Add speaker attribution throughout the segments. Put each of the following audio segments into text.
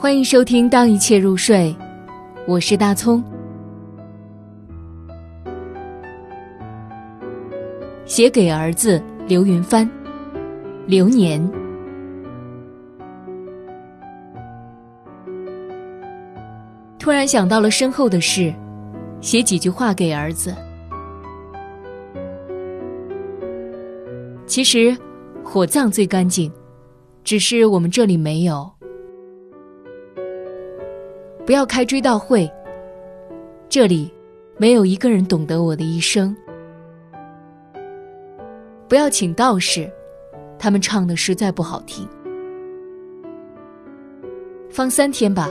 Speaker 1: 欢迎收听《当一切入睡》，我是大葱。写给儿子刘云帆，流年。突然想到了身后的事，写几句话给儿子。其实，火葬最干净，只是我们这里没有。不要开追悼会。这里没有一个人懂得我的一生。不要请道士，他们唱的实在不好听。放三天吧，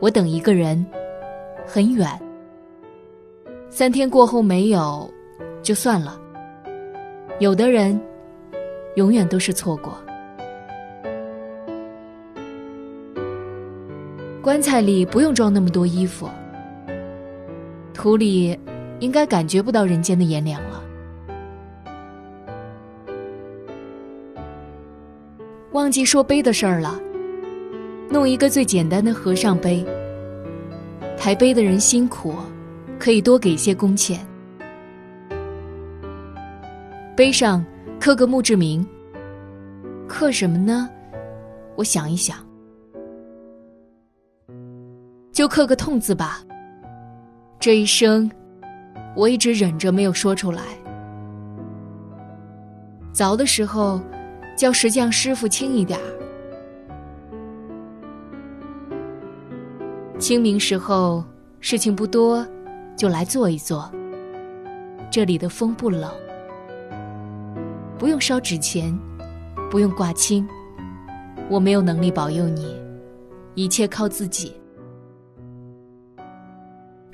Speaker 1: 我等一个人，很远。三天过后没有，就算了。有的人，永远都是错过。棺材里不用装那么多衣服，土里应该感觉不到人间的炎凉了。忘记说碑的事儿了，弄一个最简单的和尚碑。抬碑的人辛苦，可以多给些工钱。碑上刻个墓志铭，刻什么呢？我想一想。就刻个痛字吧。这一生，我一直忍着没有说出来。凿的时候，叫石匠师傅轻一点儿。清明时候，事情不多，就来坐一坐。这里的风不冷，不用烧纸钱，不用挂青。我没有能力保佑你，一切靠自己。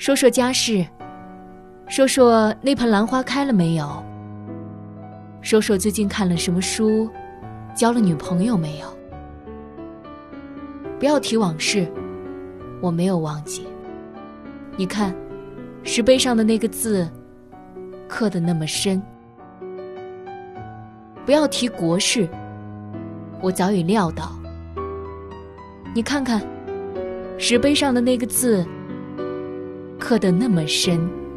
Speaker 1: 说说家事，说说那盆兰花开了没有？说说最近看了什么书，交了女朋友没有？不要提往事，我没有忘记。你看，石碑上的那个字，刻的那么深。不要提国事，我早已料到。你看看，石碑上的那个字。刻得那么深。